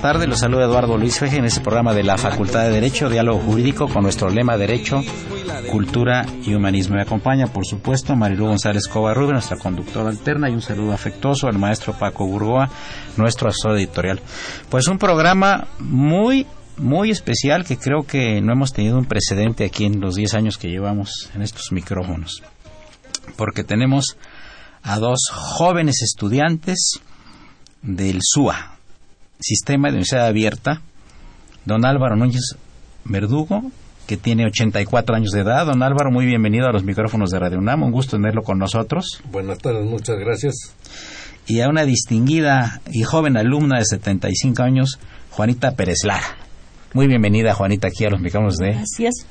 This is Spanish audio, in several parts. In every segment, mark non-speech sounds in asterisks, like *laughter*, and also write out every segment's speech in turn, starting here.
Buenas tardes. Los saluda Eduardo Luis Feje en este programa de la Facultad de Derecho, Diálogo Jurídico, con nuestro lema Derecho, Cultura y Humanismo. Me acompaña, por supuesto, Marilu González Covarrubias, nuestra conductora alterna, y un saludo afectuoso al maestro Paco Burgoa, nuestro asesor editorial. Pues un programa muy muy especial que creo que no hemos tenido un precedente aquí en los 10 años que llevamos en estos micrófonos. Porque tenemos a dos jóvenes estudiantes del SUA, Sistema de Universidad Abierta, don Álvaro Núñez Verdugo, que tiene 84 años de edad. Don Álvaro, muy bienvenido a los micrófonos de Radio UNAM, un gusto tenerlo con nosotros. Buenas tardes, muchas gracias. Y a una distinguida y joven alumna de 75 años, Juanita Pérez Lara. Muy bienvenida, Juanita, aquí a los micrófonos de... Gracias.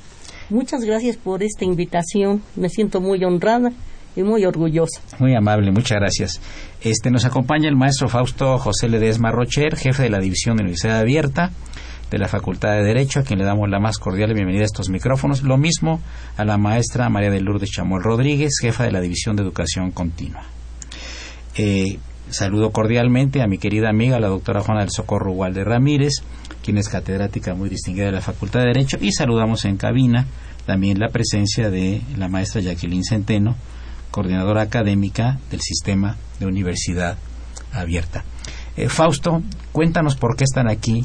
Muchas gracias por esta invitación. Me siento muy honrada muy orgullosa. Muy amable, muchas gracias. Este nos acompaña el maestro Fausto José Ledesma Rocher, jefe de la División de Universidad Abierta de la Facultad de Derecho, a quien le damos la más cordial bienvenida a estos micrófonos. Lo mismo a la maestra María de Lourdes Chamuel Rodríguez, jefa de la División de Educación Continua. Eh, saludo cordialmente a mi querida amiga, la doctora Juana del Socorro Walde Ramírez, quien es catedrática muy distinguida de la Facultad de Derecho, y saludamos en cabina también la presencia de la maestra Jacqueline Centeno, coordinadora académica del sistema de universidad abierta. Eh, Fausto, cuéntanos por qué están aquí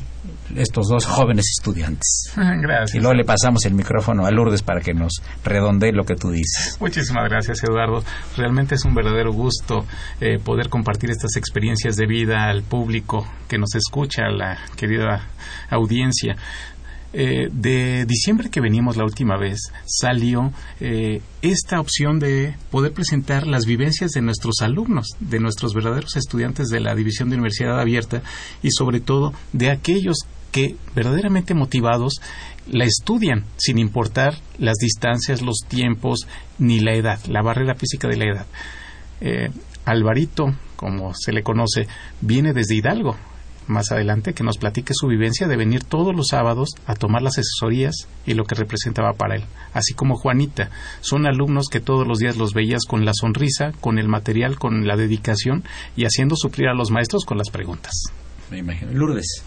estos dos jóvenes estudiantes. *laughs* Gracias. Y luego le pasamos el micrófono a Lourdes para que nos redondee lo que tú dices. Muchísimas gracias, Eduardo. Realmente es un verdadero gusto eh, poder compartir estas experiencias de vida al público que nos escucha, a la querida audiencia. Eh, de diciembre que venimos la última vez salió eh, esta opción de poder presentar las vivencias de nuestros alumnos, de nuestros verdaderos estudiantes de la División de Universidad Abierta y sobre todo de aquellos que verdaderamente motivados la estudian sin importar las distancias, los tiempos ni la edad, la barrera física de la edad. Eh, Alvarito, como se le conoce, viene desde Hidalgo, más adelante que nos platique su vivencia de venir todos los sábados a tomar las asesorías y lo que representaba para él. Así como Juanita, son alumnos que todos los días los veías con la sonrisa, con el material, con la dedicación y haciendo sufrir a los maestros con las preguntas. Me imagino. Lourdes.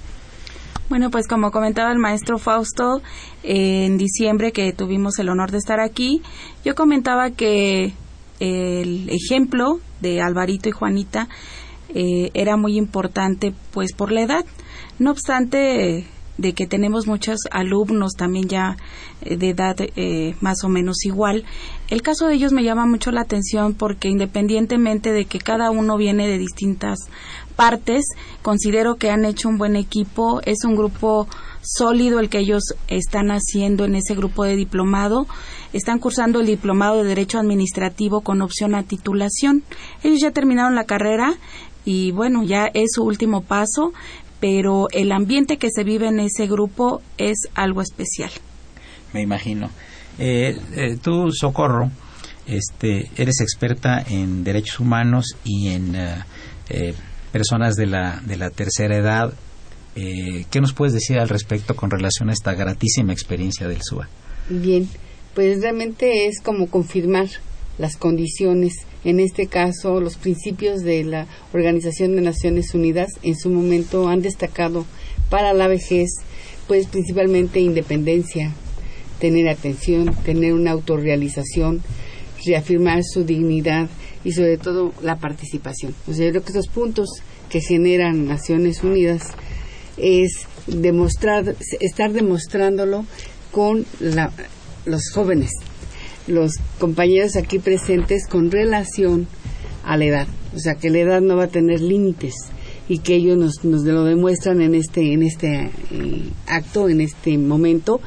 Bueno, pues como comentaba el maestro Fausto, en diciembre que tuvimos el honor de estar aquí, yo comentaba que el ejemplo de Alvarito y Juanita eh, era muy importante pues por la edad. No obstante de que tenemos muchos alumnos también ya eh, de edad eh, más o menos igual. El caso de ellos me llama mucho la atención porque independientemente de que cada uno viene de distintas partes, considero que han hecho un buen equipo, es un grupo sólido el que ellos están haciendo en ese grupo de diplomado. Están cursando el diplomado de Derecho Administrativo con opción a titulación. Ellos ya terminaron la carrera y bueno, ya es su último paso, pero el ambiente que se vive en ese grupo es algo especial. Me imagino. Eh, eh, tú, Socorro, este, eres experta en derechos humanos y en eh, personas de la, de la tercera edad. ¿Qué nos puedes decir al respecto con relación a esta gratísima experiencia del SUA? Bien, pues realmente es como confirmar las condiciones, en este caso los principios de la Organización de Naciones Unidas en su momento han destacado para la vejez, pues principalmente independencia, tener atención, tener una autorrealización, reafirmar su dignidad y sobre todo la participación. O sea, yo creo que esos puntos que generan Naciones Unidas es demostrar, estar demostrándolo con los jóvenes, los compañeros aquí presentes con relación a la edad. O sea, que la edad no va a tener límites y que ellos nos, nos lo demuestran en este, en este eh, acto, en este momento,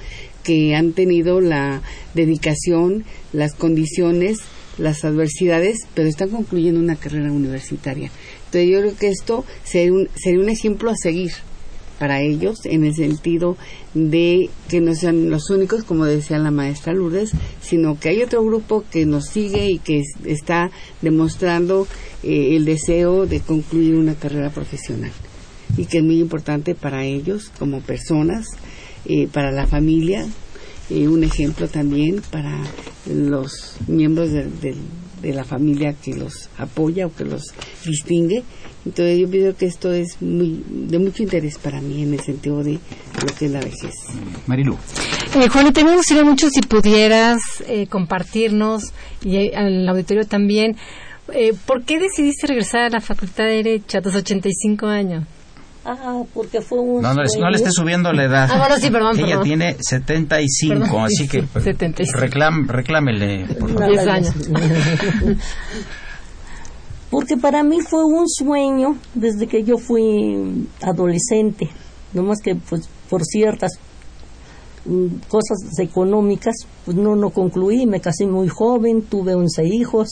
que han tenido la dedicación, las condiciones, las adversidades, pero están concluyendo una carrera universitaria. Entonces yo creo que esto sería un, sería un ejemplo a seguir para ellos en el sentido de que no sean los únicos, como decía la maestra Lourdes, sino que hay otro grupo que nos sigue y que está demostrando eh, el deseo de concluir una carrera profesional y que es muy importante para ellos como personas, eh, para la familia, eh, un ejemplo también para los miembros de, de la familia que los apoya o que los distingue entonces yo pienso que esto es muy, de mucho interés para mí en el sentido de lo que es la vejez. Marilu. Eh, Juan, también me gustaría mucho si pudieras eh, compartirnos y eh, al auditorio también, eh, ¿por qué decidiste regresar a la Facultad de Derecho a tus 85 años? Ah, porque fue un. No, no, no, le esté subiendo la edad. Ah, bueno, sí, perdón. Ella tiene 75, así que *laughs* reclámele. Por favor. 10 años. *laughs* porque para mí fue un sueño desde que yo fui adolescente, no más que pues por ciertas mm, cosas económicas, pues no, no concluí, me casé muy joven, tuve 11 hijos,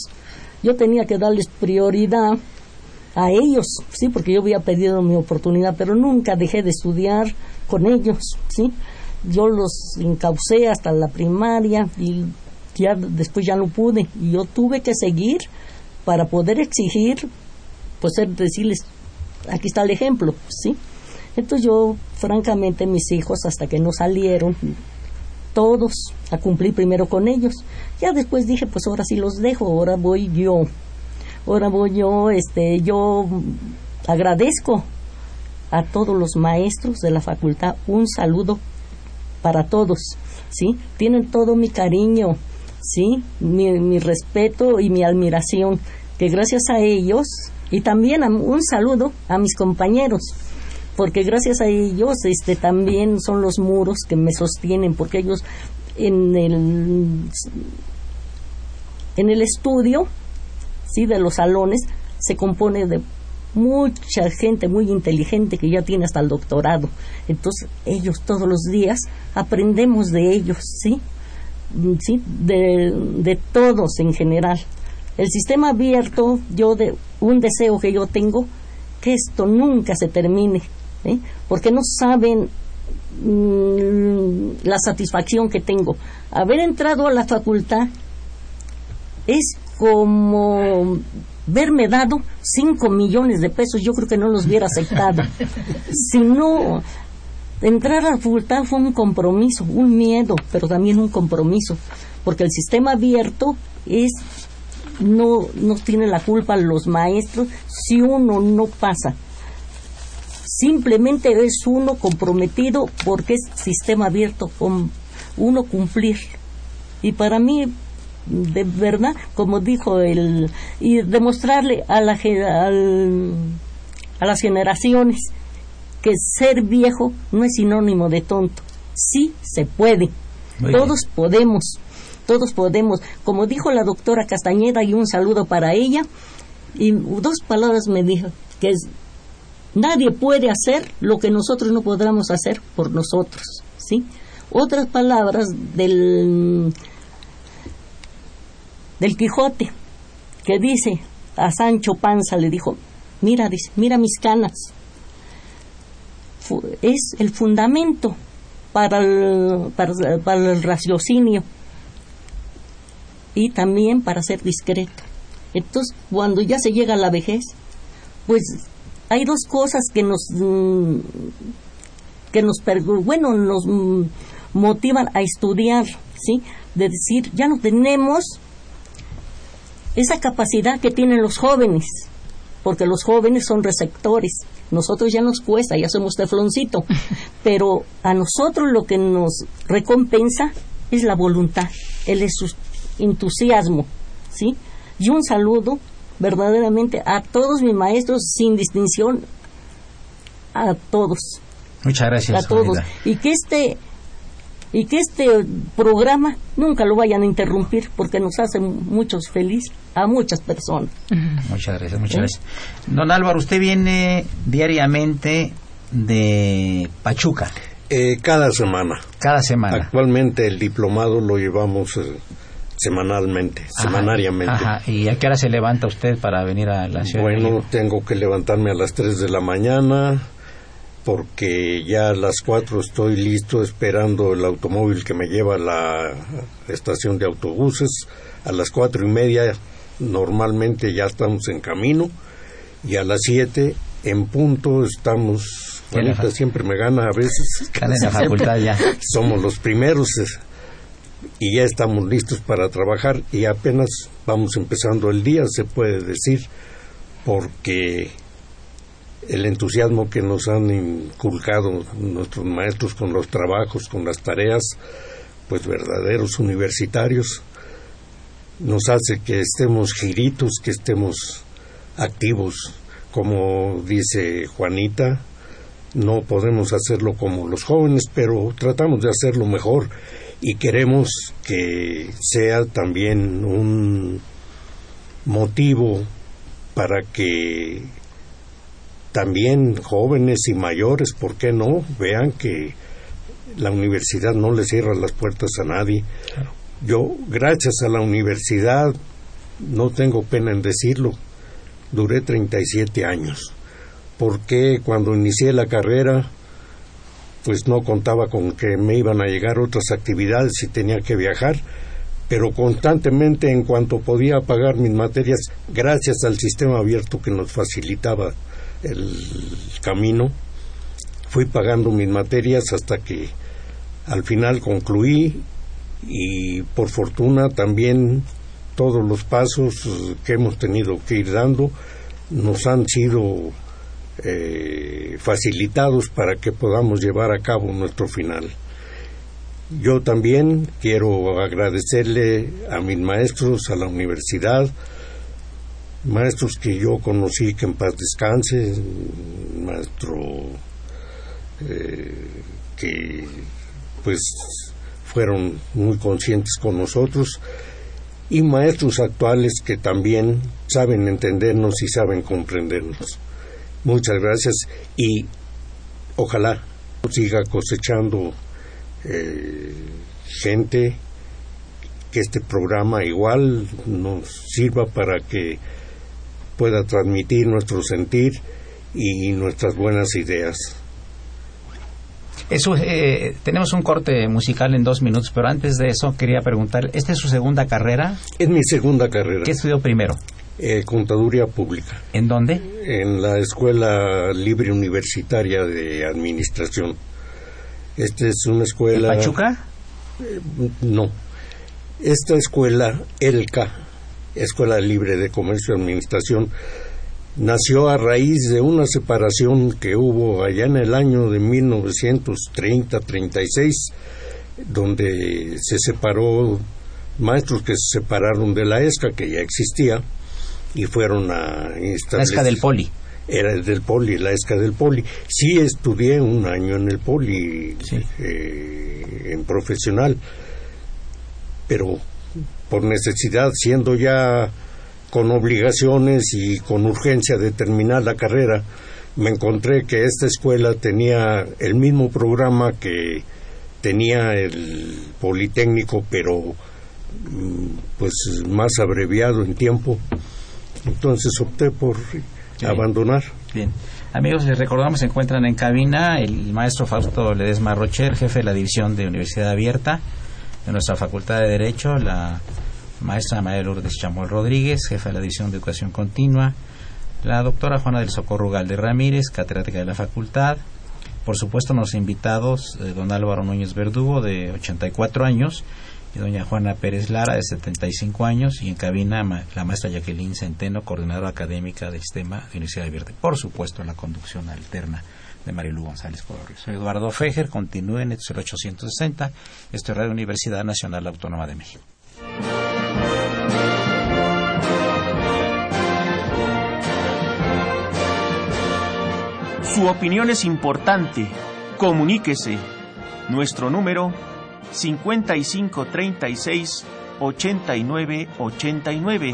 yo tenía que darles prioridad a ellos, sí, porque yo había pedido mi oportunidad, pero nunca dejé de estudiar con ellos, sí, yo los encaucé hasta la primaria y ya después ya no pude, y yo tuve que seguir para poder exigir, pues decirles, aquí está el ejemplo, ¿sí? Entonces yo, francamente, mis hijos, hasta que no salieron, todos a cumplir primero con ellos. Ya después dije, pues ahora sí los dejo, ahora voy yo. Ahora voy yo, este, yo agradezco a todos los maestros de la facultad un saludo para todos, ¿sí? Tienen todo mi cariño, ¿sí? Mi, mi respeto y mi admiración que gracias a ellos y también un saludo a mis compañeros porque gracias a ellos este también son los muros que me sostienen porque ellos en el en el estudio sí de los salones se compone de mucha gente muy inteligente que ya tiene hasta el doctorado entonces ellos todos los días aprendemos de ellos sí sí de, de todos en general el sistema abierto, yo de un deseo que yo tengo, que esto nunca se termine, ¿eh? porque no saben mm, la satisfacción que tengo. Haber entrado a la facultad es como verme dado cinco millones de pesos, yo creo que no los hubiera aceptado. *laughs* si no, entrar a la facultad fue un compromiso, un miedo, pero también un compromiso, porque el sistema abierto es no, no tiene la culpa los maestros si uno no pasa. Simplemente es uno comprometido porque es sistema abierto con uno cumplir. Y para mí, de verdad, como dijo el, y demostrarle a, la, a las generaciones que ser viejo no es sinónimo de tonto. Sí se puede. Todos podemos todos podemos, como dijo la doctora Castañeda, y un saludo para ella, y dos palabras me dijo, que es, nadie puede hacer lo que nosotros no podamos hacer por nosotros, ¿sí? Otras palabras del, del Quijote, que dice a Sancho Panza, le dijo, mira, dice, mira mis canas, es el fundamento para el, para el raciocinio y también para ser discreto. Entonces, cuando ya se llega a la vejez, pues hay dos cosas que nos mm, que nos bueno nos mm, motivan a estudiar, ¿sí? De decir, ya no tenemos esa capacidad que tienen los jóvenes, porque los jóvenes son receptores. Nosotros ya nos cuesta, ya somos tefloncito, *laughs* pero a nosotros lo que nos recompensa es la voluntad, el entusiasmo, ¿sí? Y un saludo verdaderamente a todos mis maestros sin distinción, a todos. Muchas gracias. A todos. Y que este y que este programa nunca lo vayan a interrumpir porque nos hace muchos felices a muchas personas. Muchas gracias, muchas ¿Eh? gracias. Don Álvaro, usted viene diariamente de Pachuca. Eh, cada semana. Cada semana. Actualmente el diplomado lo llevamos eh, semanalmente, semanariamente. Ajá. ¿Y a qué hora se levanta usted para venir a la ciudad? Bueno, tengo que levantarme a las 3 de la mañana porque ya a las 4 estoy listo esperando el automóvil que me lleva a la estación de autobuses. A las cuatro y media normalmente ya estamos en camino y a las 7 en punto estamos Juanita siempre me gana a veces. en la *laughs* facultad ya. Somos los primeros y ya estamos listos para trabajar y apenas vamos empezando el día, se puede decir, porque el entusiasmo que nos han inculcado nuestros maestros con los trabajos, con las tareas, pues verdaderos universitarios, nos hace que estemos giritos, que estemos activos. Como dice Juanita, no podemos hacerlo como los jóvenes, pero tratamos de hacerlo mejor y queremos que sea también un motivo para que también jóvenes y mayores, ¿por qué no? Vean que la universidad no le cierra las puertas a nadie. Yo, gracias a la universidad, no tengo pena en decirlo, duré 37 años. Porque cuando inicié la carrera, pues no contaba con que me iban a llegar otras actividades y tenía que viajar, pero constantemente en cuanto podía pagar mis materias, gracias al sistema abierto que nos facilitaba el camino, fui pagando mis materias hasta que al final concluí y por fortuna también todos los pasos que hemos tenido que ir dando nos han sido eh, facilitados para que podamos llevar a cabo nuestro final. Yo también quiero agradecerle a mis maestros, a la universidad, maestros que yo conocí que en paz descanse, maestro eh, que pues fueron muy conscientes con nosotros y maestros actuales que también saben entendernos y saben comprendernos. Muchas gracias y ojalá siga cosechando eh, gente que este programa igual nos sirva para que pueda transmitir nuestro sentir y nuestras buenas ideas. Eso, eh, tenemos un corte musical en dos minutos, pero antes de eso quería preguntar, ¿esta es su segunda carrera? Es mi segunda carrera. ¿Qué estudió primero? Eh, contaduría pública. ¿En dónde? En la Escuela Libre Universitaria de Administración. Esta es una escuela... ¿En Pachuca? Eh, no. Esta escuela, ELCA, Escuela Libre de Comercio y Administración, nació a raíz de una separación que hubo allá en el año de 1930-36, donde se separó maestros que se separaron de la ESCA, que ya existía, y fueron a La ESCA del Poli. Era el del Poli, la ESCA del Poli. Sí estudié un año en el Poli, eh, en profesional, pero por necesidad, siendo ya con obligaciones y con urgencia de terminar la carrera, me encontré que esta escuela tenía el mismo programa que tenía el Politécnico, pero mm, pues más abreviado en tiempo. Entonces opté por abandonar. Bien. Amigos, les recordamos, se encuentran en cabina el maestro Fausto Ledesma Rocher, jefe de la División de Universidad Abierta de nuestra Facultad de Derecho, la maestra María Lourdes Chamuel Rodríguez, jefa de la División de Educación Continua, la doctora Juana del Socorro Galde Ramírez, catedrática de la facultad, por supuesto los invitados, eh, don Álvaro Núñez Verdugo, de 84 años, y doña Juana Pérez Lara, de 75 años, y en cabina la maestra Jacqueline Centeno, coordinadora académica del sistema de Universidad de Verde. Por supuesto, la conducción alterna de Marilu González. Soy Eduardo Fejer, continúe en el 860, esto es Radio Universidad Nacional Autónoma de México. Su opinión es importante. Comuníquese. Nuestro número 5536 8989.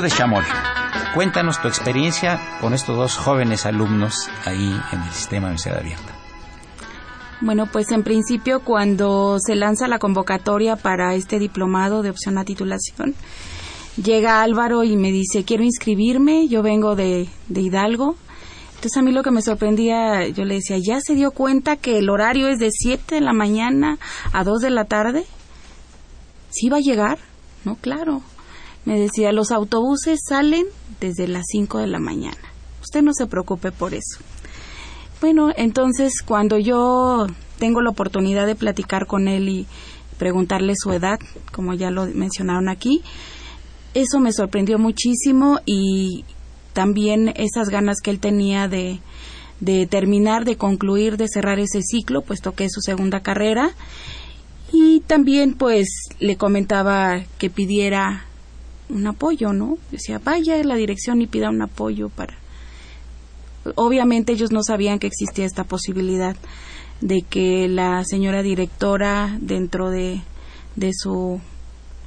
Lourdes Chamol, cuéntanos tu experiencia con estos dos jóvenes alumnos ahí en el sistema de Universidad Abierta. Bueno, pues en principio cuando se lanza la convocatoria para este diplomado de opción a titulación, llega Álvaro y me dice, quiero inscribirme, yo vengo de, de Hidalgo. Entonces a mí lo que me sorprendía, yo le decía, ¿ya se dio cuenta que el horario es de 7 de la mañana a 2 de la tarde? ¿Sí va a llegar? No, claro me decía, los autobuses salen desde las 5 de la mañana. Usted no se preocupe por eso. Bueno, entonces cuando yo tengo la oportunidad de platicar con él y preguntarle su edad, como ya lo mencionaron aquí, eso me sorprendió muchísimo y también esas ganas que él tenía de, de terminar, de concluir, de cerrar ese ciclo, puesto que es su segunda carrera. Y también pues le comentaba que pidiera un apoyo, ¿no? Decía, vaya a la dirección y pida un apoyo para... Obviamente ellos no sabían que existía esta posibilidad de que la señora directora dentro de, de su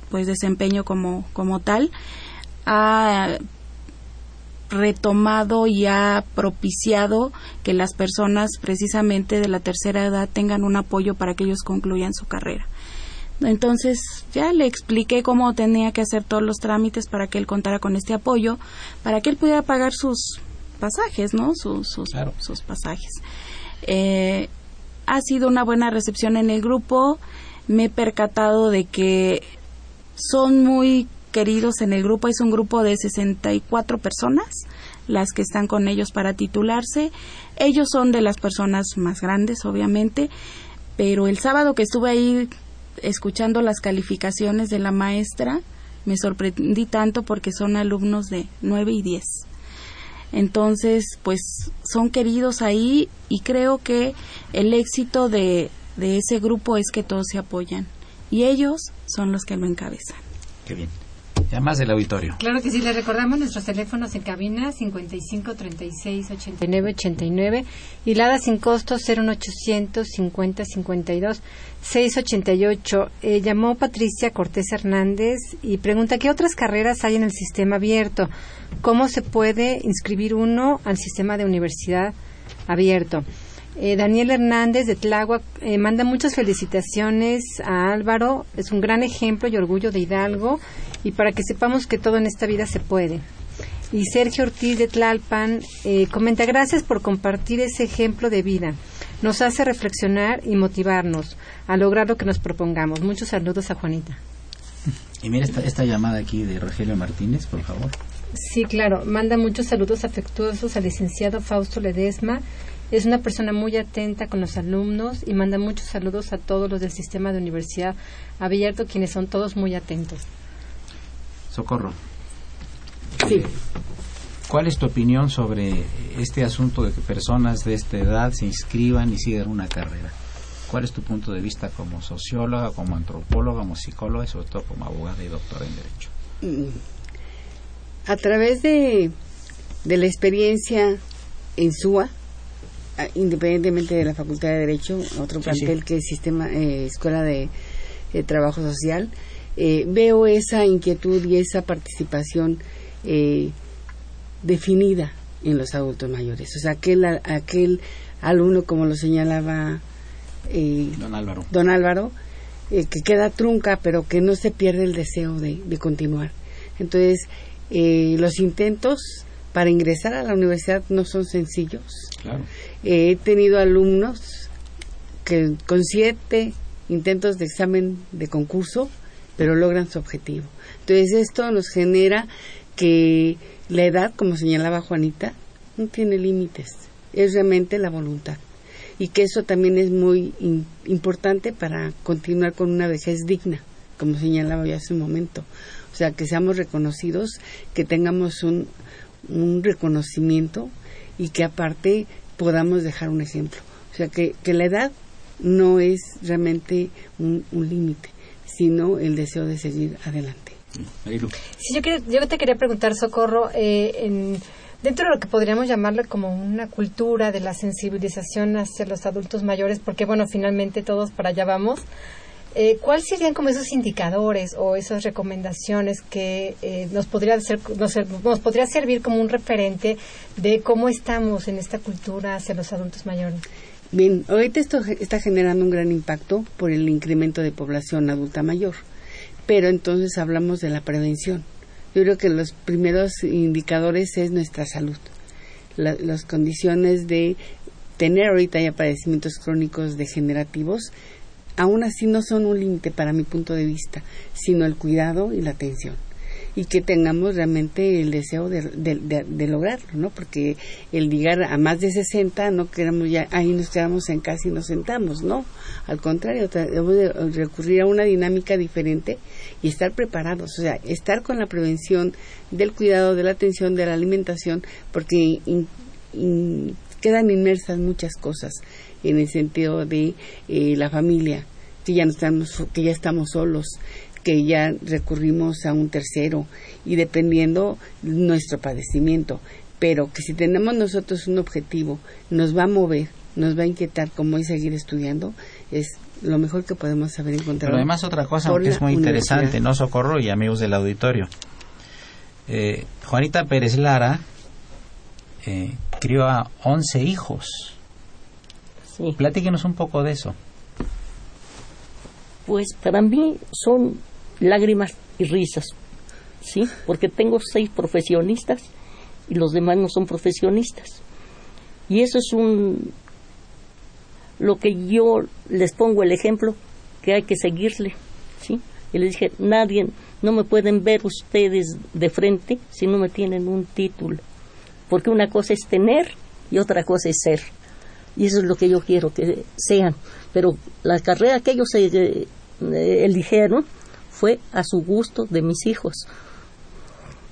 pues desempeño como, como tal ha retomado y ha propiciado que las personas precisamente de la tercera edad tengan un apoyo para que ellos concluyan su carrera. Entonces ya le expliqué cómo tenía que hacer todos los trámites para que él contara con este apoyo, para que él pudiera pagar sus pasajes, ¿no? Sus, sus, pasajes. Eh, ha sido una buena recepción en el grupo. Me he percatado de que son muy queridos en el grupo. Es un grupo de 64 personas las que están con ellos para titularse. Ellos son de las personas más grandes, obviamente, pero el sábado que estuve ahí escuchando las calificaciones de la maestra, me sorprendí tanto porque son alumnos de 9 y 10. Entonces, pues son queridos ahí y creo que el éxito de, de ese grupo es que todos se apoyan y ellos son los que lo encabezan. Qué bien más del auditorio. Claro que sí, les recordamos nuestros teléfonos en cabina 55 36 89 89 y la sin costo 01800 50 52 688. Eh, llamó Patricia Cortés Hernández y pregunta qué otras carreras hay en el sistema abierto. ¿Cómo se puede inscribir uno al sistema de universidad abierto? Eh, Daniel Hernández de Tláhuac eh, manda muchas felicitaciones a Álvaro, es un gran ejemplo y orgullo de Hidalgo y para que sepamos que todo en esta vida se puede. Y Sergio Ortiz de Tlalpan eh, comenta gracias por compartir ese ejemplo de vida. Nos hace reflexionar y motivarnos a lograr lo que nos propongamos. Muchos saludos a Juanita. Y mira esta, esta llamada aquí de Rogelio Martínez, por favor. Sí, claro. Manda muchos saludos afectuosos al licenciado Fausto Ledesma. Es una persona muy atenta con los alumnos y manda muchos saludos a todos los del sistema de universidad abierto, quienes son todos muy atentos. Socorro. Sí. ¿Cuál es tu opinión sobre este asunto de que personas de esta edad se inscriban y sigan una carrera? ¿Cuál es tu punto de vista como socióloga, como antropóloga, como psicóloga y sobre todo como abogada y doctora en Derecho? Mm. A través de, de la experiencia en SUA, independientemente de la Facultad de Derecho, otro plantel sí. que es sistema eh, Escuela de, de Trabajo Social, eh, veo esa inquietud y esa participación eh, definida en los adultos mayores. O sea, aquel, aquel alumno, como lo señalaba eh, Don Álvaro. don Álvaro, eh, que queda trunca, pero que no se pierde el deseo de, de continuar. Entonces, eh, los intentos para ingresar a la universidad no son sencillos. Claro. Eh, he tenido alumnos que con siete intentos de examen de concurso, pero logran su objetivo. Entonces, esto nos genera que la edad, como señalaba Juanita, no tiene límites, es realmente la voluntad. Y que eso también es muy in- importante para continuar con una vejez digna, como señalaba yo hace un momento. O sea, que seamos reconocidos, que tengamos un, un reconocimiento y que aparte podamos dejar un ejemplo. O sea, que, que la edad no es realmente un, un límite, sino el deseo de seguir adelante. Sí, yo, quiero- yo te quería preguntar, Socorro, eh, en, dentro de lo que podríamos llamarle como una cultura de la sensibilización hacia los adultos mayores, porque bueno, finalmente todos para allá vamos, eh, ¿cuáles serían como esos indicadores o esas recomendaciones que eh, nos, podría ser, nos, nos podría servir como un referente de cómo estamos en esta cultura hacia los adultos mayores? Bien, ahorita esto está generando un gran impacto por el incremento de población adulta mayor, pero entonces hablamos de la prevención. Yo creo que los primeros indicadores es nuestra salud, La- las condiciones de tener ahorita ya padecimientos crónicos degenerativos, aún así no son un límite para mi punto de vista, sino el cuidado y la atención y que tengamos realmente el deseo de, lograrlo, ¿no? Porque el llegar a más de 60 no queremos ya, ahí nos quedamos en casa y nos sentamos, ¿no? Al contrario, tra- debemos de recurrir a una dinámica diferente y estar preparados, o sea, estar con la prevención del cuidado, de la atención, de la alimentación, porque quedan inmersas muchas cosas en el sentido de eh, la familia, que ya no estamos, que ya estamos solos, que ya recurrimos a un tercero y dependiendo nuestro padecimiento, pero que si tenemos nosotros un objetivo, nos va a mover, nos va a inquietar como es seguir estudiando, es lo mejor que podemos haber encontrado. Pero además otra cosa que es muy interesante. ¿no, Socorro y amigos del auditorio? Eh, Juanita Pérez Lara eh, crió a 11 hijos. Sí. Platíquenos un poco de eso. Pues para mí son lágrimas y risas, ¿sí? Porque tengo seis profesionistas y los demás no son profesionistas. Y eso es un... Lo que yo les pongo el ejemplo que hay que seguirle, ¿sí? Y les dije, nadie, no me pueden ver ustedes de frente si no me tienen un título. Porque una cosa es tener y otra cosa es ser. Y eso es lo que yo quiero que sean. Pero la carrera que ellos eh, eh, eligieron fue a su gusto de mis hijos.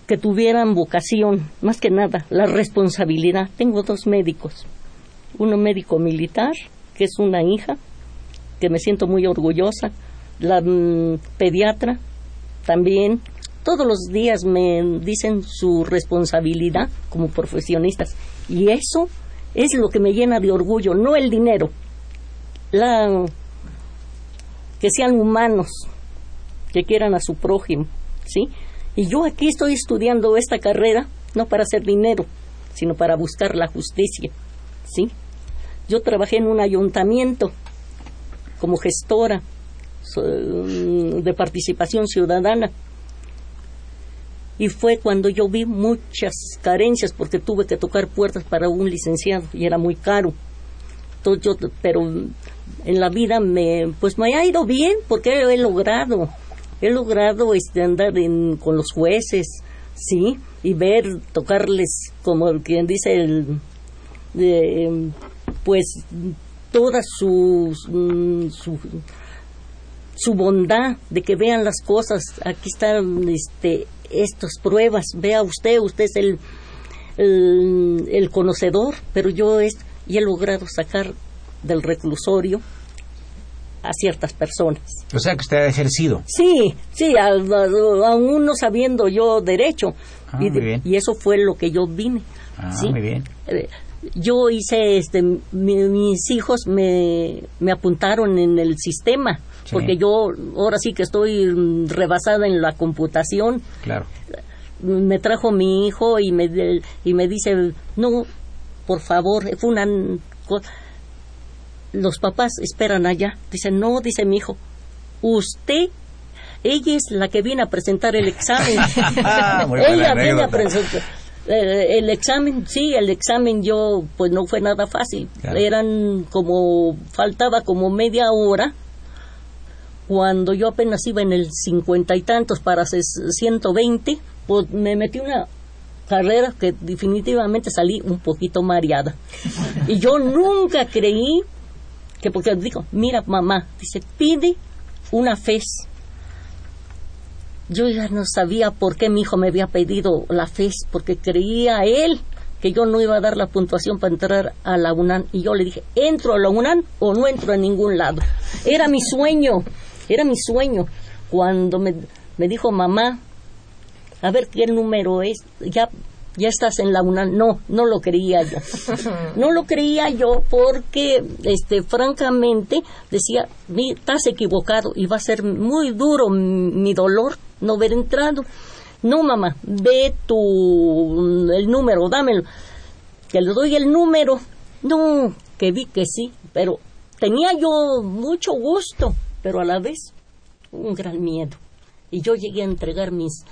Que tuvieran vocación, más que nada, la responsabilidad. Tengo dos médicos. Uno médico militar, que es una hija, que me siento muy orgullosa. La mm, pediatra, también. Todos los días me dicen su responsabilidad como profesionistas. Y eso es lo que me llena de orgullo, no el dinero. La, que sean humanos, que quieran a su prójimo, ¿sí? Y yo aquí estoy estudiando esta carrera no para hacer dinero, sino para buscar la justicia, ¿sí? Yo trabajé en un ayuntamiento como gestora so- de participación ciudadana y fue cuando yo vi muchas carencias porque tuve que tocar puertas para un licenciado y era muy caro. Entonces yo, pero en la vida me, pues me ha ido bien porque he logrado he logrado este, andar con los jueces, ¿sí? Y ver, tocarles, como quien dice, el, pues toda su, su, su bondad de que vean las cosas. Aquí están este, estas pruebas. Vea usted, usted es el, el, el conocedor, pero yo es, y he logrado sacar del reclusorio a ciertas personas. O sea que usted ha ejercido. Sí, sí, aún no sabiendo yo derecho. Ah, y, muy bien. y eso fue lo que yo vine. Ah, ¿sí? muy bien. Eh, Yo hice, este, mi- mis hijos me, me apuntaron en el sistema, Sí. porque yo ahora sí que estoy rebasada en la computación. Claro. Me trajo mi hijo y me, y me dice, no, por favor, fue una... Los papás esperan allá. Dice, no, dice mi hijo, usted, ella es la que viene a presentar el examen. *laughs* Buena ella viene a presentar. eh, el examen, sí, el examen yo, pues no fue nada fácil. Claro. Eran como, faltaba como media hora cuando yo apenas iba en el cincuenta y tantos para ses- 120, pues me metí una carrera que definitivamente salí un poquito mareada. Y yo nunca creí que, porque digo, mira mamá, dice, pide una FES. Yo ya no sabía por qué mi hijo me había pedido la FES, porque creía él que yo no iba a dar la puntuación para entrar a la UNAM. Y yo le dije, ¿entro a la UNAM o no entro a ningún lado? Era mi sueño, era mi sueño. Cuando me, me dijo mamá, a ver qué número es, ya, ya estás en la UNAM. No, no lo creía yo. *laughs* No lo creía yo porque, este, francamente, decía, "Mi- estás equivocado y va a ser muy duro mi, mi dolor no haber entrado. No, mamá, ve tu, el número, dámelo. Que le doy el número. No, que vi que sí, pero tenía yo mucho gusto, pero a la vez un gran miedo. Y yo llegué a entregar mis,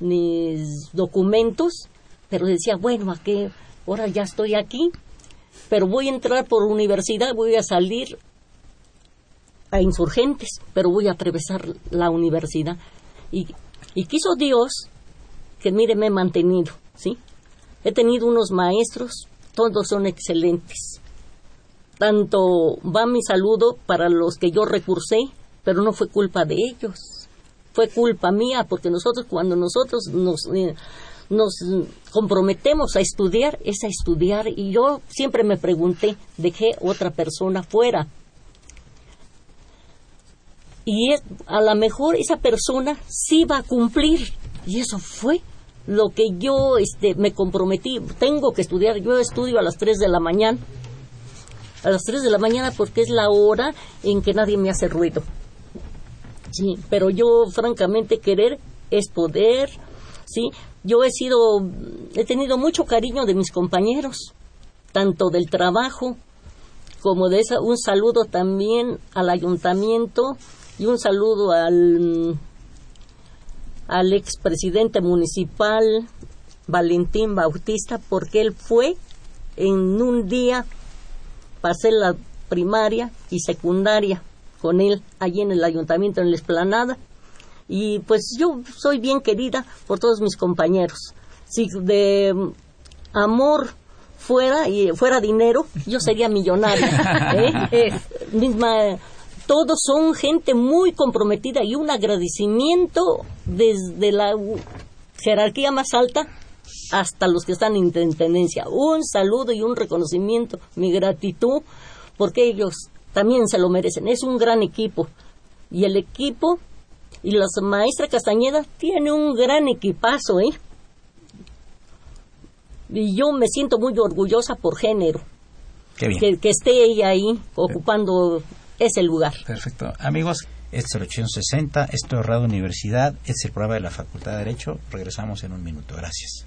mis documentos, pero decía, bueno, ¿a qué hora ya estoy aquí? Pero voy a entrar por universidad, voy a salir a insurgentes, pero voy a atravesar la universidad. Y, y quiso Dios que, mire, me he mantenido, ¿sí? He tenido unos maestros, todos son excelentes. Tanto va mi saludo para los que yo recursé, pero no fue culpa de ellos, fue culpa mía, porque nosotros cuando nosotros nos, eh, nos comprometemos a estudiar, es a estudiar, y yo siempre me pregunté, dejé otra persona fuera. Y es, a lo mejor esa persona sí va a cumplir, y eso fue lo que yo este, me comprometí. Tengo que estudiar, yo estudio a las 3 de la mañana, a las 3 de la mañana porque es la hora en que nadie me hace ruido. Sí, pero yo francamente querer es poder, sí. Yo he sido, he tenido mucho cariño de mis compañeros, tanto del trabajo como de esa, un saludo también al ayuntamiento y un saludo al al expresidente municipal Valentín Bautista porque él fue en un día pasé la primaria y secundaria con él allí en el ayuntamiento en la esplanada y pues yo soy bien querida por todos mis compañeros si de mm, amor fuera y fuera dinero yo sería millonaria *laughs* ¿eh? Eh, misma todos son gente muy comprometida y un agradecimiento desde la jerarquía más alta hasta los que están en intendencia. Un saludo y un reconocimiento, mi gratitud, porque ellos también se lo merecen. Es un gran equipo. Y el equipo, y la maestra Castañeda tiene un gran equipazo, ¿eh? Y yo me siento muy orgullosa por género, Qué bien. que, que esté ella ahí ocupando ese lugar. Perfecto. Amigos, este es el 860, esto es Radio Universidad, este es el programa de la Facultad de Derecho. Regresamos en un minuto. Gracias.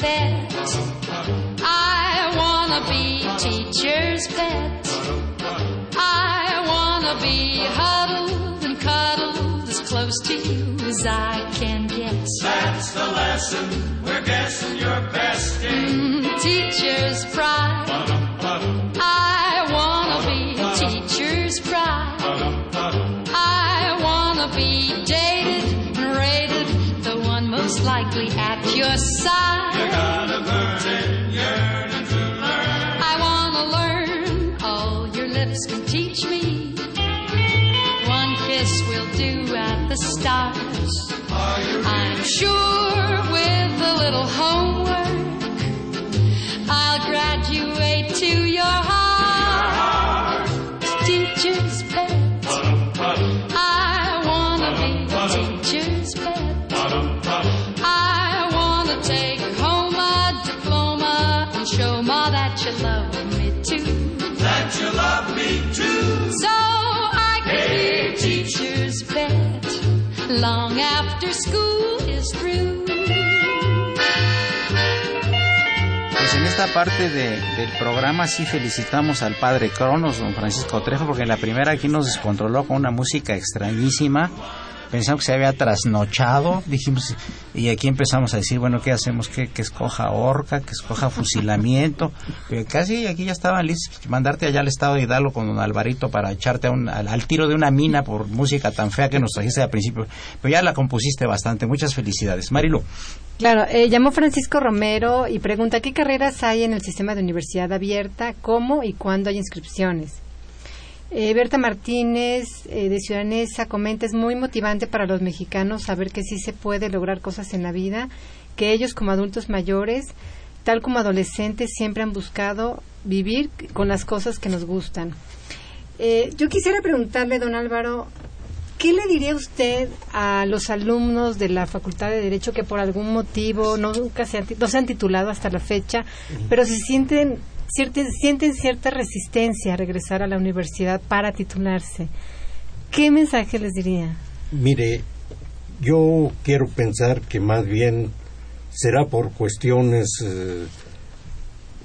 Pet. I wanna be teacher's pet. I wanna be huddled and cuddled as close to you as I can get. That's the lesson we're guessing you're best in. Mm, teacher's pride. I wanna be teacher's pride. I wanna be dated and rated, most likely at your side. You got a burning yearning to learn. I wanna learn all your lips can teach me. One kiss will do at the stars. I'm sure esta parte de- del programa sí felicitamos al padre Cronos, don Francisco Trejo, porque en la primera aquí nos descontroló con una música extrañísima. Pensamos que se había trasnochado, dijimos, y aquí empezamos a decir, bueno, ¿qué hacemos? Que, que escoja horca, que escoja fusilamiento. Pero *laughs* casi aquí ya estaban listos, mandarte allá al estado de Hidalgo con don Alvarito para echarte a un- al, al tiro de una mina por música tan fea que nos trajiste al principio. Pero ya la compusiste bastante, muchas felicidades. Marilu. Claro, eh, llamó Francisco Romero y pregunta qué carreras hay en el sistema de universidad abierta, cómo y cuándo hay inscripciones. Eh, Berta Martínez eh, de Ciudadanesa comenta es muy motivante para los mexicanos saber que sí se puede lograr cosas en la vida, que ellos como adultos mayores, tal como adolescentes, siempre han buscado vivir con las cosas que nos gustan. Eh, yo quisiera preguntarle, don Álvaro, ¿Qué le diría usted a los alumnos de la Facultad de Derecho que por algún motivo no, nunca se han, no se han titulado hasta la fecha, pero se sienten, sienten, cierta resistencia a regresar a la universidad para titularse? ¿Qué mensaje les diría? Mire, yo quiero pensar que más bien será por cuestiones eh,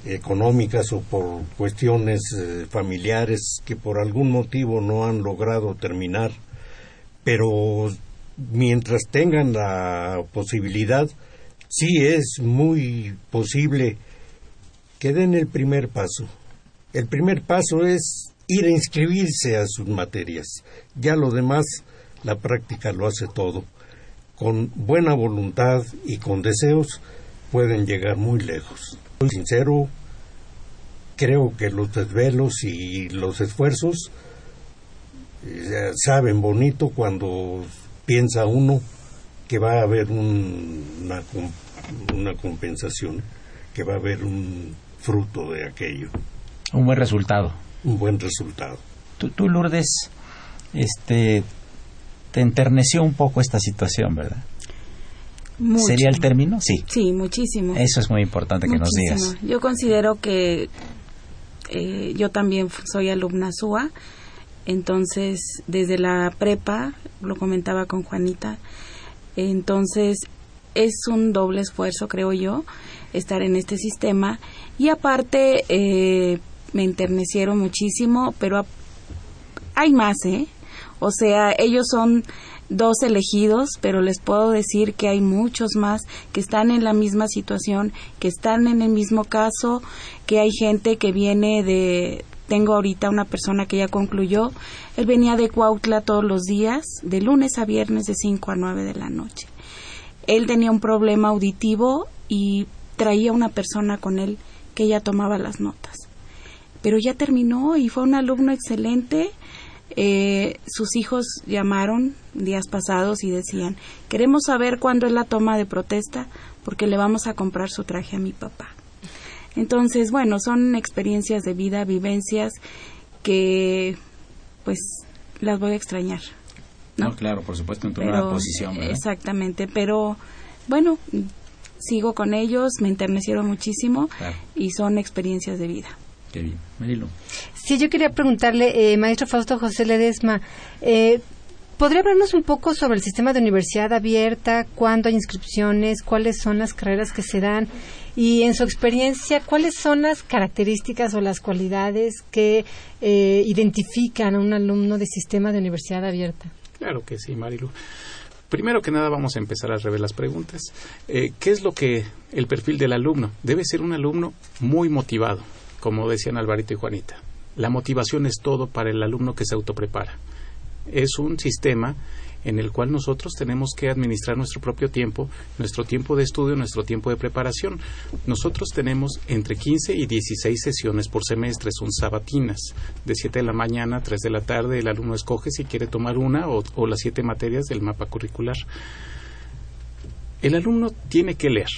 económicas o por cuestiones eh, familiares que por algún motivo no han logrado terminar, pero mientras tengan la posibilidad, sí es muy posible que den el primer paso. El primer paso es ir a inscribirse a sus materias. Ya lo demás, la práctica lo hace todo. Con buena voluntad y con deseos pueden llegar muy lejos. Soy sincero, creo que los desvelos y los esfuerzos eh, saben bonito cuando piensa uno que va a haber un- una, una compensación, que va a haber un fruto de aquello, Un buen resultado. un buen resultado. Tú, tú, Lourdes, este, te enterneció un poco esta situación, ¿verdad? Mucho. ¿Sería el término? Sí. Sí, muchísimo. Eso es muy importante que nos digas. Yo considero que eh, yo también soy alumna SUA, entonces desde la prepa, lo comentaba con Juanita, entonces es un doble esfuerzo, creo yo, estar en este sistema y aparte eh, me enternecieron muchísimo, pero hay más, ¿eh? O sea, ellos son dos elegidos, pero les puedo decir que hay muchos más que están en la misma situación, que están en el mismo caso, que hay gente que viene de... Tengo ahorita una persona que ya concluyó, él venía de Cuautla todos los días, de lunes a viernes de 5 a 9 de la noche. Él tenía un problema auditivo y traía una persona con él que ya tomaba las notas. Pero ya terminó y fue un alumno excelente. Eh, sus hijos llamaron días pasados y decían, queremos saber cuándo es la toma de protesta porque le vamos a comprar su traje a mi papá. Entonces, bueno, son experiencias de vida, vivencias que pues las voy a extrañar. ¿no? claro, por supuesto, en tu Pero- nueva posición. ¿verdad? Exactamente, pero bueno, sigo con ellos, me enternecieron muchísimo Claro, y son experiencias de vida. qué bien. Marilu. Sí, yo quería preguntarle, eh, maestro Fausto José Ledesma, eh, ¿podría hablarnos un poco sobre el sistema de universidad abierta? ¿Cuándo hay inscripciones? ¿Cuáles son las carreras que se dan? Y en su experiencia, ¿cuáles son las características o las cualidades que eh, identifican a un alumno de sistema de universidad abierta? Claro que sí, Marilu. Primero que nada vamos a empezar a rever las preguntas. Eh, ¿Qué es lo que el perfil del alumno? Debe ser un alumno muy motivado, como decían Alvarito y Juanita. La motivación es todo para el alumno que se autoprepara. Es un sistema en el cual nosotros tenemos que administrar nuestro propio tiempo, nuestro tiempo de estudio, nuestro tiempo de preparación. Nosotros tenemos entre 15 y 16 sesiones por semestre, son sabatinas, de 7 de la mañana a 3 de la tarde. El alumno escoge si quiere tomar una o, o las siete materias del mapa curricular. El alumno tiene que leer,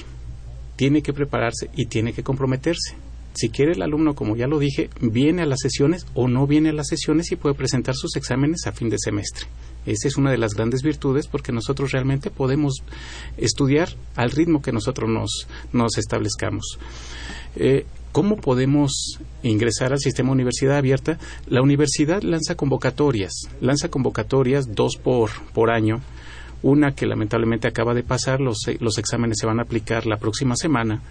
tiene que prepararse y tiene que comprometerse. Si quiere el alumno, como ya lo dije, viene a las sesiones o no viene a las sesiones y puede presentar sus exámenes a fin de semestre. Esa es una de las grandes virtudes porque nosotros realmente podemos estudiar al ritmo que nosotros nos, nos establezcamos. Eh, ¿Cómo podemos ingresar al sistema universidad abierta? La universidad lanza convocatorias, lanza convocatorias dos por, por año. Una que lamentablemente acaba de pasar, los, los exámenes se van a aplicar la próxima semana.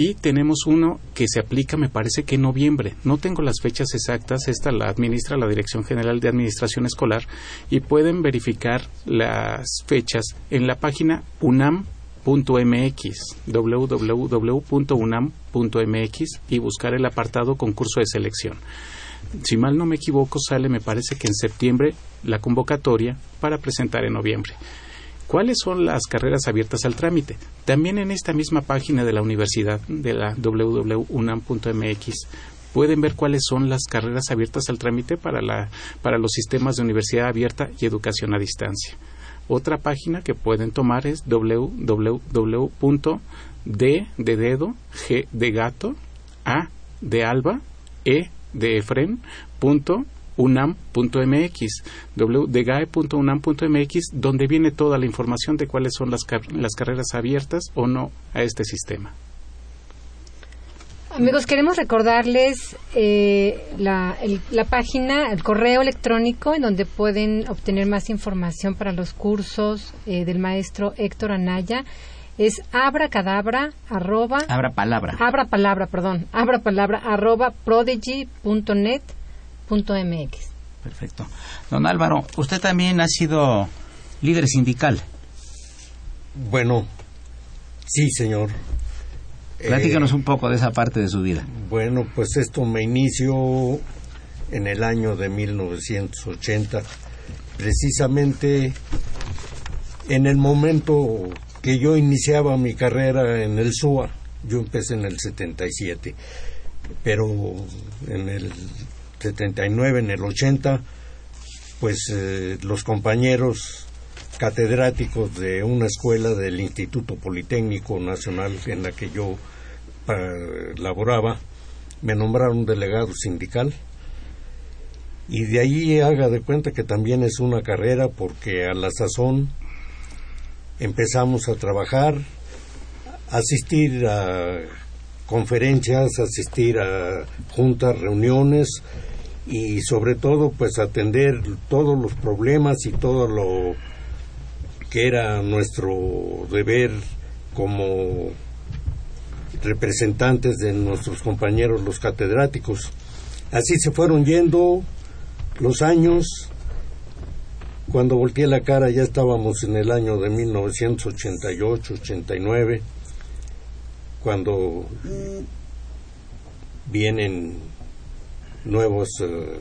Y tenemos uno que se aplica, me parece que en noviembre. No tengo las fechas exactas, esta la administra la Dirección General de Administración Escolar y pueden verificar las fechas en la página unam.mx, www.unam.mx y buscar el apartado concurso de selección. Si mal no me equivoco, sale, me parece que en septiembre, la convocatoria para presentar en noviembre. ¿Cuáles son las carreras abiertas al trámite? También en esta misma página de la universidad, de la www.unam.mx, pueden ver cuáles son las carreras abiertas al trámite para, la, para los sistemas de universidad abierta y educación a distancia. Otra página que pueden tomar es www.d de dedo, g de gato, a de alba, e de unam.mx, www.degae.unam.mx, donde viene toda la información de cuáles son las, car las carreras abiertas o no a este sistema. Amigos, queremos recordarles eh, la, el- la página, el correo electrónico en donde pueden obtener más información para los cursos eh, del maestro Héctor Anaya. Es abracadabra, arroba, Abra palabra. abra palabra, perdón, abra palabra, arroba prodigy.net.mx. Perfecto. Don Álvaro, usted también ha sido líder sindical. Bueno, sí, señor. Platícanos Eh, un poco de esa parte de su vida. Bueno, pues esto me inició en el año de 1980, precisamente en el momento que yo iniciaba mi carrera en el SUA. Yo empecé en el 77, pero en el 79, en el 80, pues eh, los compañeros catedráticos de una escuela del Instituto Politécnico Nacional en la que yo pa- laboraba, me nombraron delegado sindical. Y de ahí haga de cuenta que también es una carrera porque a la sazón empezamos a trabajar, asistir a conferencias, asistir a juntas, reuniones y sobre todo pues atender todos los problemas y todo lo que era nuestro deber como representantes de nuestros compañeros los catedráticos. Así se fueron yendo los años. Cuando volteé la cara ya estábamos en el año de 1988-89, cuando vienen nuevos eh,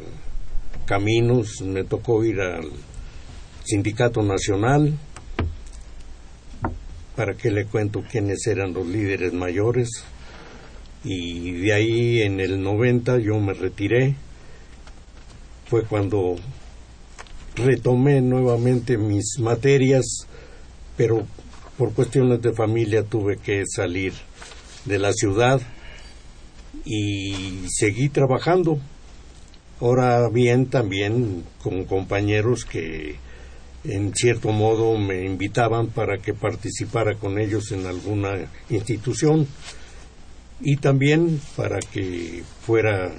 caminos. Me tocó ir al Sindicato Nacional, para que le cuento quiénes eran los líderes mayores. Y de ahí en el 90 yo me retiré. Fue cuando retomé nuevamente mis materias, pero por cuestiones de familia tuve que salir de la ciudad y seguí trabajando. Ahora bien, también con compañeros que en cierto modo me invitaban para que participara con ellos en alguna institución y también para que fuera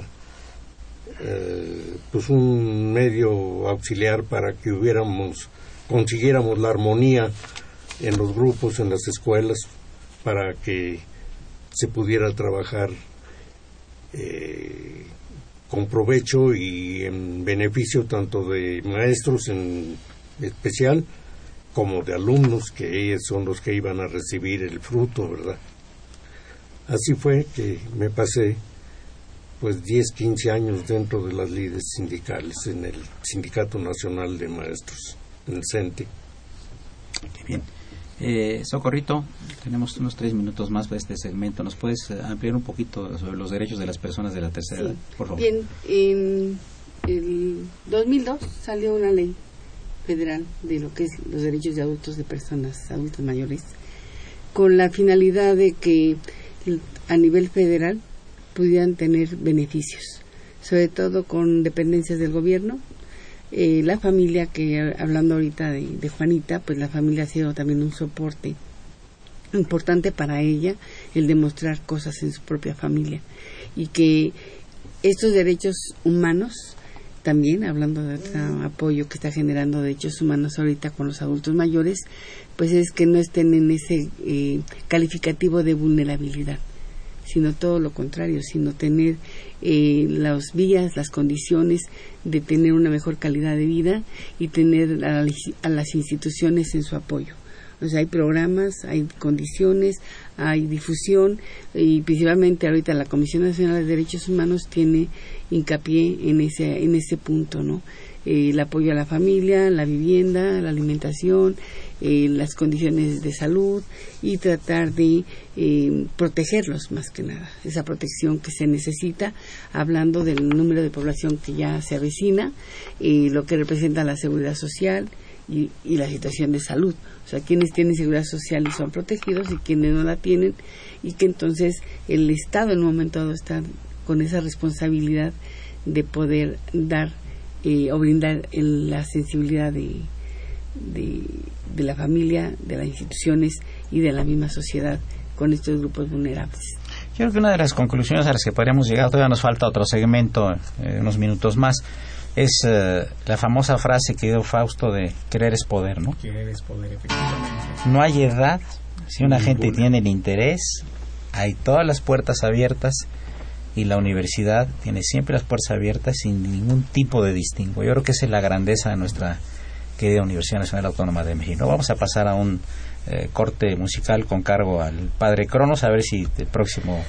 eh, pues un medio auxiliar para que hubiéramos consiguiéramos la armonía en los grupos en las escuelas para que se pudiera trabajar eh, con provecho y en beneficio tanto de maestros en especial como de alumnos que ellos son los que iban a recibir el fruto, ¿verdad? Así fue que me pasé pues 10, 15 años dentro de las líderes sindicales en el Sindicato Nacional de Maestros, en el CENTE. bien. Eh, Socorrito, tenemos unos tres minutos más para este segmento. ¿Nos puedes eh, ampliar un poquito sobre los derechos de las personas de la tercera edad, por favor? Bien, en el 2002 salió una ley federal de lo que es los derechos de adultos de personas adultas mayores, con la finalidad de que a nivel federal pudieran tener beneficios, sobre todo con dependencias del gobierno. Eh, la familia, que hablando ahorita de, Juanita, pues la familia ha sido también un soporte importante para ella el demostrar cosas en su propia familia. Y que estos derechos humanos también hablando de otro apoyo que está generando derechos humanos ahorita con los adultos mayores pues es que no estén en ese eh, calificativo de vulnerabilidad sino todo lo contrario, sino tener eh, las vías, las condiciones de tener una mejor calidad de vida y tener a las instituciones en su apoyo. O sea, hay programas, hay condiciones, hay difusión y principalmente ahorita la Comisión Nacional de Derechos Humanos tiene hincapié en ese, en ese punto, ¿no? Eh, el apoyo a la familia, la vivienda, la alimentación, eh, las condiciones de salud y tratar de eh, protegerlos más que nada, esa protección que se necesita, hablando del número de población que ya se avecina, lo que representa la seguridad social, y, la situación de salud. O sea, quienes tienen seguridad social y son protegidos y quienes no la tienen y que entonces el Estado en un momento dado está con esa responsabilidad de poder dar eh, o brindar la sensibilidad de, de, la familia, de las instituciones y de la misma sociedad con estos grupos vulnerables. Yo creo que una de las conclusiones a las que podríamos llegar, todavía nos falta otro segmento, eh, unos minutos más, es eh, la famosa frase que dio Fausto de querer es poder, ¿no? Querer es poder, efectivamente. No hay edad, si una gente tiene el interés, hay todas las puertas abiertas y la universidad tiene siempre las puertas abiertas sin ningún tipo de distingo. Yo creo que esa es la grandeza de nuestra querida Universidad Nacional Autónoma de México. Vamos a pasar a un eh, corte musical con cargo al padre Cronos, a ver si el próximo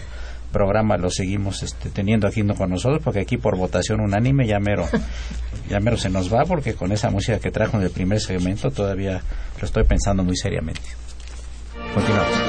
programa lo seguimos este, teniendo aquí con nosotros, porque aquí por votación unánime ya mero, ya mero se nos va, porque con esa música que trajo en el primer segmento todavía lo estoy pensando muy seriamente. Continuamos.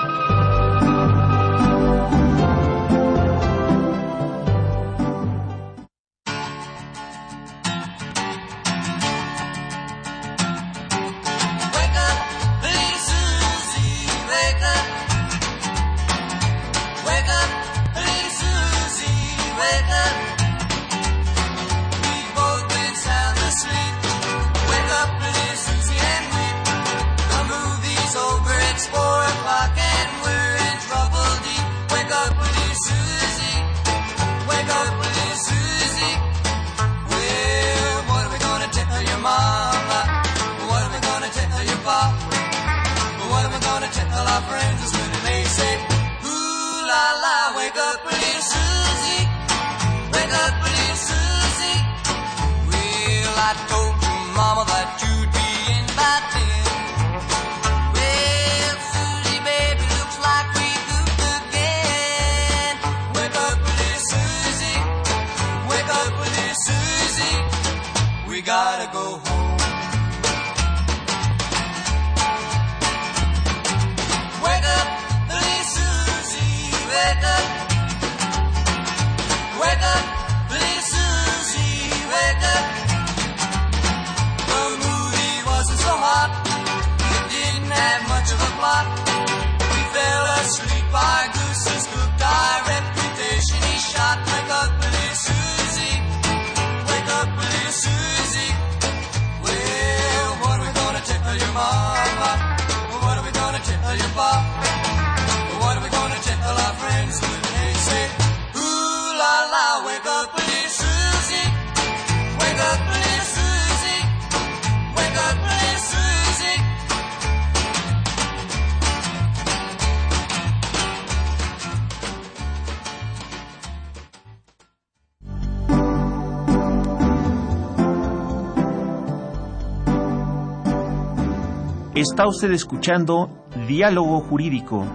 Está usted escuchando Diálogo Jurídico,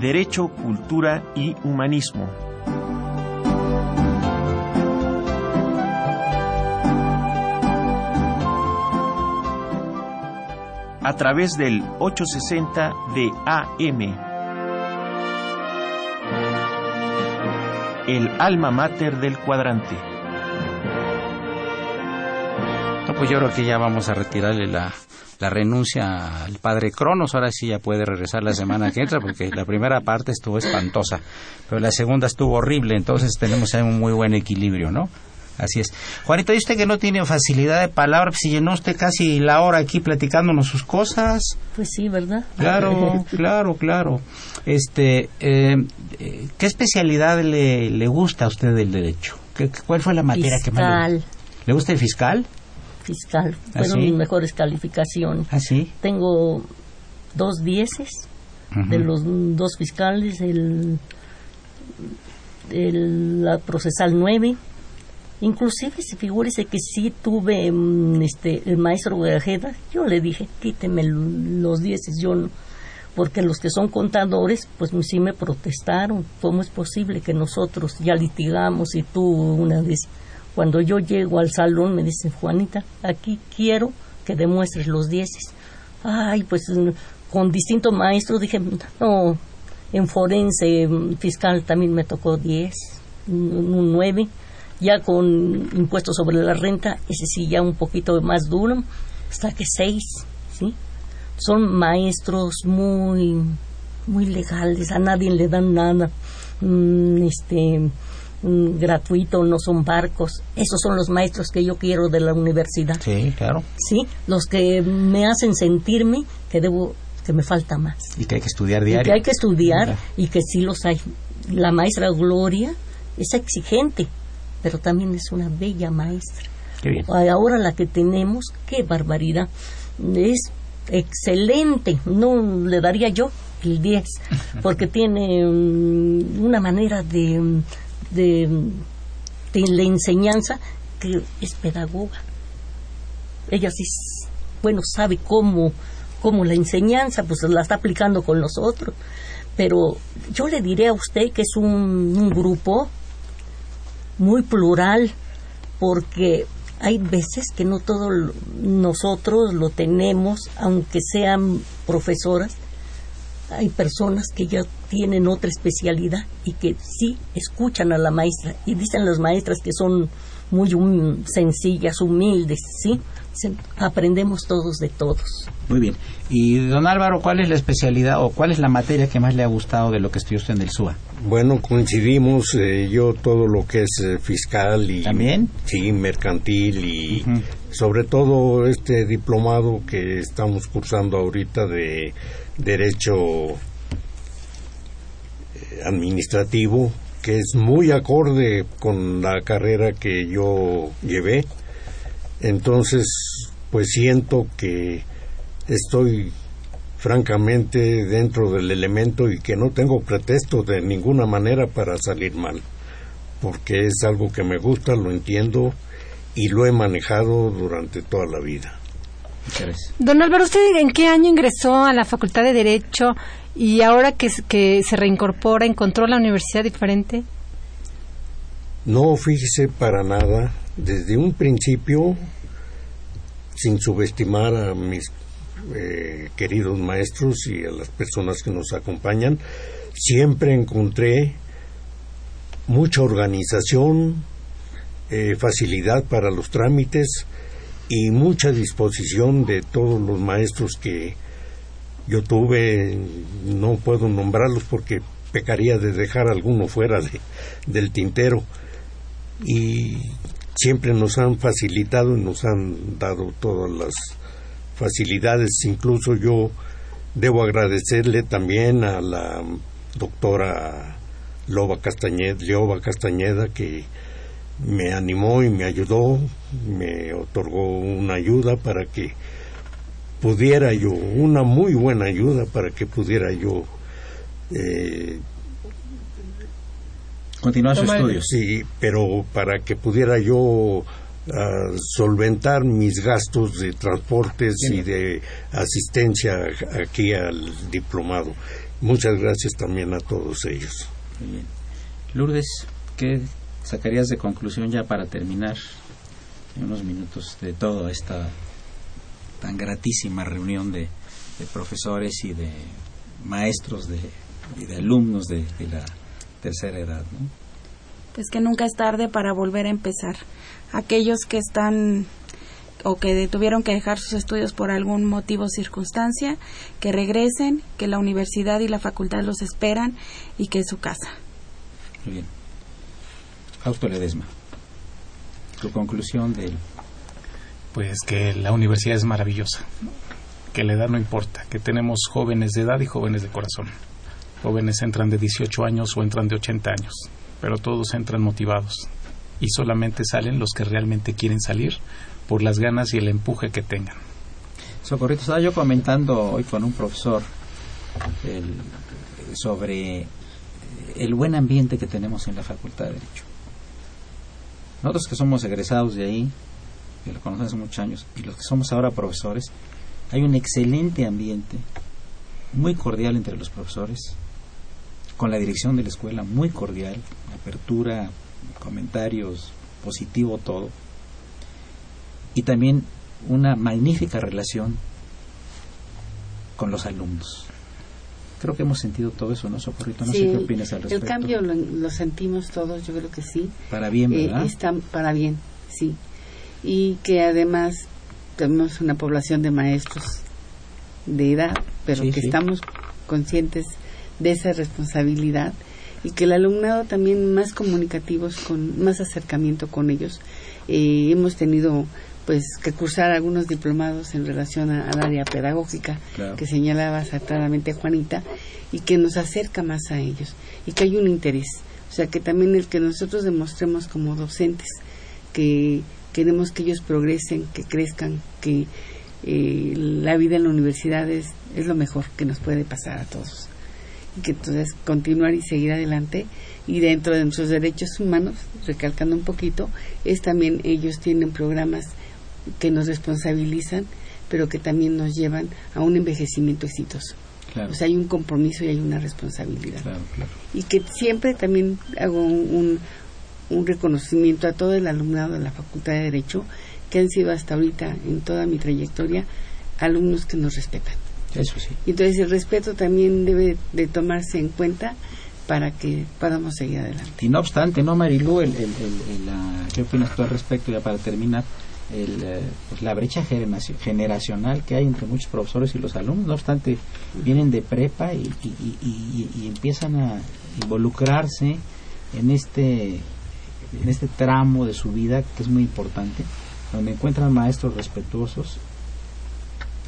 Derecho, Cultura y Humanismo. A través del 860 de AM. El alma mater del cuadrante. Pues yo creo que ya vamos a retirarle la, la renuncia al padre Cronos. Ahora sí ya puede regresar la semana que entra porque la primera parte estuvo espantosa, pero la segunda estuvo horrible. Entonces tenemos ahí un muy buen equilibrio, ¿no? Así es. Juanito, ¿y usted que no tiene facilidad de palabra? Si llenó usted casi la hora aquí platicándonos sus cosas. Pues sí, ¿verdad? Claro, *laughs* claro, claro. Este, eh, ¿qué especialidad le, le gusta a usted del derecho? ¿Qué, ¿Cuál fue la materia que más le, le gusta el fiscal? Fiscal. ¿Ah, Fueron sí? mis mejores calificaciones. ¿Ah, sí? Tengo dos dieces de los dos fiscales, el, el- la procesal 9. Inclusive, si figúrese que sí tuve mm, este, el maestro Grajeda, yo le dije, quíteme los dieces, yo no. Porque los que son contadores, pues sí me protestaron. ¿Cómo es posible que nosotros ya litigamos y tú una vez? Cuando yo llego al salón me dice, Juanita, aquí quiero que demuestres los dieces. Ay, pues con distintos maestros dije, no, en forense fiscal también me tocó 10, un un 9, ya con impuestos sobre la renta, ese sí ya un poquito más duro, hasta que 6, ¿sí? Son maestros muy, muy legales, a nadie le dan nada, mm, este, mm, gratuito, no son barcos, esos son los maestros que yo quiero de la universidad. Sí, claro. Sí, los que me hacen sentirme que debo, que me falta más. Y que hay que estudiar Y diario. que hay que estudiar Claro. y que sí los hay. La maestra Gloria es exigente, pero también es una bella maestra. Qué bien. Ahora la que tenemos, qué barbaridad. Es excelente, no le daría yo el 10, porque tiene mm, una manera de, de, la enseñanza que es pedagoga. Ella sí, bueno, sabe cómo, cómo la enseñanza, pues la está aplicando con nosotros. Pero yo le diré a usted que es un, grupo muy plural, porque hay veces que no todos nosotros lo tenemos, aunque sean profesoras, hay personas que ya tienen otra especialidad y que sí escuchan a la maestra y dicen las maestras que son muy hum- sencillas, humildes, ¿sí? Aprendemos todos de todos. Muy bien. Y don Álvaro, ¿cuál es la especialidad o cuál es la materia que más le ha gustado de lo que estudió usted en el SUA? Bueno, coincidimos eh, yo todo lo que es eh, fiscal y ¿También? sí, mercantil y sobre todo este diplomado que estamos cursando ahorita de derecho eh, administrativo que es muy acorde con la carrera que yo llevé. Entonces, pues siento que estoy francamente dentro del elemento y que no tengo pretexto de ninguna manera para salir mal, porque es algo que me gusta, lo entiendo y lo he manejado durante toda la vida. Don Álvaro, ¿usted en qué año ingresó a la Facultad de Derecho y ahora que, se reincorpora, encontró la universidad diferente? No fíjese para nada, desde un principio sin subestimar a mis eh, queridos maestros y a las personas que nos acompañan, siempre encontré mucha organización, eh, facilidad para los trámites y mucha disposición de todos los maestros que yo tuve. No puedo nombrarlos porque pecaría de dejar alguno fuera de, del tintero. Y siempre nos han facilitado y nos han dado todas las facilidades. Incluso yo debo agradecerle también a la doctora Loba Castañeda, Leoba Castañeda, que me animó y me ayudó, me otorgó una ayuda para que pudiera yo, una muy buena ayuda para que pudiera yo eh, continuar sus estudios. Sí, pero para que pudiera yo ah, solventar mis gastos de transportes y de asistencia aquí al diplomado. Muchas gracias también a todos ellos. Bien. Lourdes, ¿qué sacarías de conclusión ya para terminar en unos minutos de toda esta tan gratísima reunión de, de profesores y de maestros de, y de alumnos de, de la tercera edad? ¿no? Pues que nunca es tarde para volver a empezar. Aquellos que están o que tuvieron que dejar sus estudios por algún motivo o circunstancia, que regresen, que la universidad y la facultad los esperan y que es su casa. Muy bien. Fausto Ledesma, tu conclusión del... Pues que la universidad es maravillosa, que la edad no importa, que tenemos jóvenes de edad y jóvenes de corazón. Jóvenes entran de 18 años o entran de 80 años, pero todos entran motivados y solamente salen los que realmente quieren salir por las ganas y el empuje que tengan. Socorrito, estaba yo comentando hoy con un profesor el- sobre el buen ambiente que tenemos en la Facultad de Derecho. Nosotros que somos egresados de ahí, que lo conocemos hace muchos años, y los que somos ahora profesores, hay un excelente ambiente, muy cordial entre los profesores, con la dirección de la escuela, muy cordial, apertura, comentarios, positivo todo, y también una magnífica relación con los alumnos. Creo que hemos sentido todo eso, ¿no, Socorrito? No Sí, sé qué opinas al el respecto. cambio lo, lo sentimos todos, yo creo que sí. Para bien, Eh, ¿verdad? está para bien, sí. Y que además tenemos una población de maestros de edad, pero Sí, que sí. estamos conscientes de esa responsabilidad y que el alumnado también más comunicativos, con más acercamiento con ellos. Eh, hemos tenido pues que cursar algunos diplomados en relación a- al área pedagógica Claro. que señalaba acertadamente Juanita y que nos acerca más a ellos y que hay un interés. O sea, que también el que nosotros demostremos como docentes que queremos que ellos progresen, que crezcan, que eh, la vida en la universidad es, es lo mejor que nos puede pasar a todos. Y que entonces continuar y seguir adelante y dentro de nuestros derechos humanos, recalcando un poquito, es también ellos tienen programas que nos responsabilizan, pero que también nos llevan a un envejecimiento exitoso. Claro. O sea, hay un compromiso y hay una responsabilidad. Claro, claro. Y que siempre también hago un, un, un reconocimiento a todo el alumnado de la Facultad de Derecho, que han sido hasta ahorita, en toda mi trayectoria, alumnos que nos respetan. Eso sí. Y entonces el respeto también debe de tomarse en cuenta para que podamos seguir adelante. Y no obstante, ¿no, Marilú? El, el- el- el, la- ¿Qué opinas tú al respecto, ya para terminar? El, eh, pues la brecha generaci- generacional que hay entre muchos profesores y los alumnos, no obstante, vienen de prepa y- y- y empiezan a involucrarse en este, en este tramo de su vida que es muy importante, donde encuentran maestros respetuosos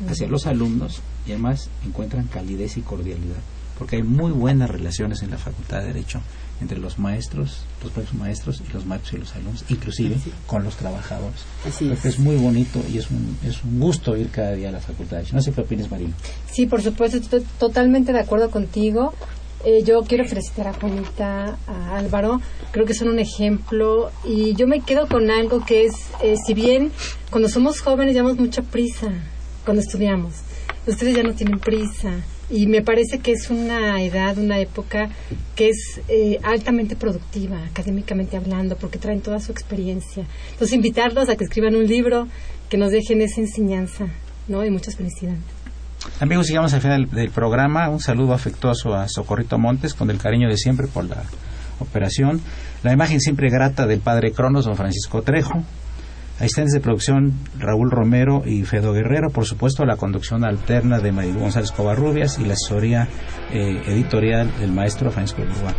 hacia los alumnos y además encuentran calidez y cordialidad porque hay muy buenas relaciones en la Facultad de Derecho entre los maestros, los propios maestros y los maestros y los alumnos, inclusive con los trabajadores. Así Creo es. que es muy bonito y es un, es un gusto ir cada día a la Facultad. No sé qué opinas, Marina. Sí, por supuesto, estoy totalmente de acuerdo contigo. Eh, yo quiero felicitar a Juanita, a Álvaro, creo que son un ejemplo y yo me quedo con algo que es, eh, si bien cuando somos jóvenes llevamos mucha prisa cuando estudiamos, ustedes ya no tienen prisa y me parece que es una edad, una época que es eh, altamente productiva, académicamente hablando, porque traen toda su experiencia. Entonces, invitarlos a que escriban un libro que nos dejen esa enseñanza, ¿no? Y muchas felicidades. Amigos, llegamos al final del, del programa. Un saludo afectuoso a Socorrito Montes con el cariño de siempre por la operación. La imagen siempre grata del padre Cronos, don Francisco Trejo. Asistentes de producción Raúl Romero y Fedo Guerrero, por supuesto la conducción alterna de Marilu González Covarrubias y la asesoría eh, editorial del maestro Francisco Lua.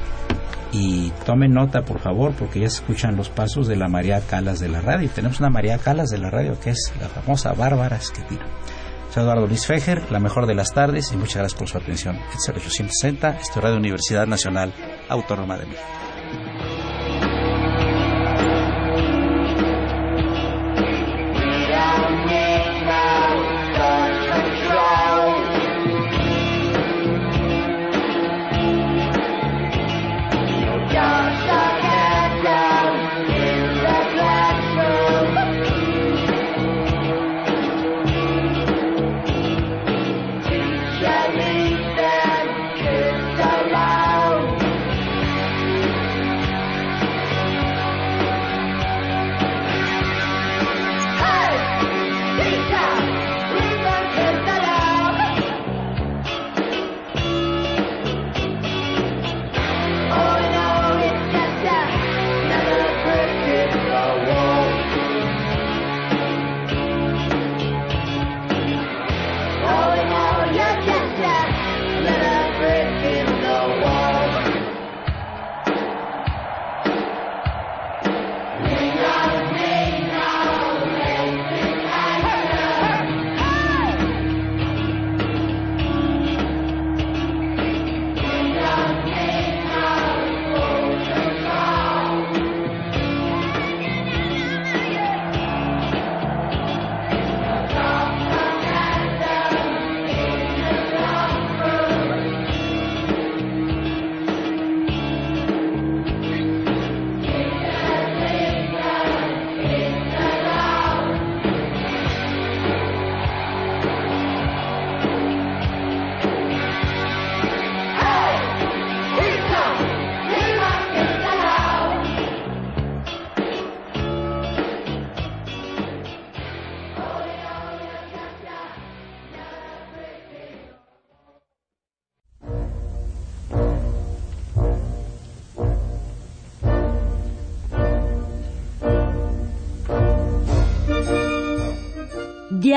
Y tomen nota, por favor, porque ya se escuchan los pasos de la María Calas de la radio. Tenemos una María Calas de la radio que es la famosa Bárbara Esquetino. Soy Eduardo Luis Fejer, la mejor de las tardes y muchas gracias por su atención. Es 860, esto es Radio Universidad Nacional Autónoma de México.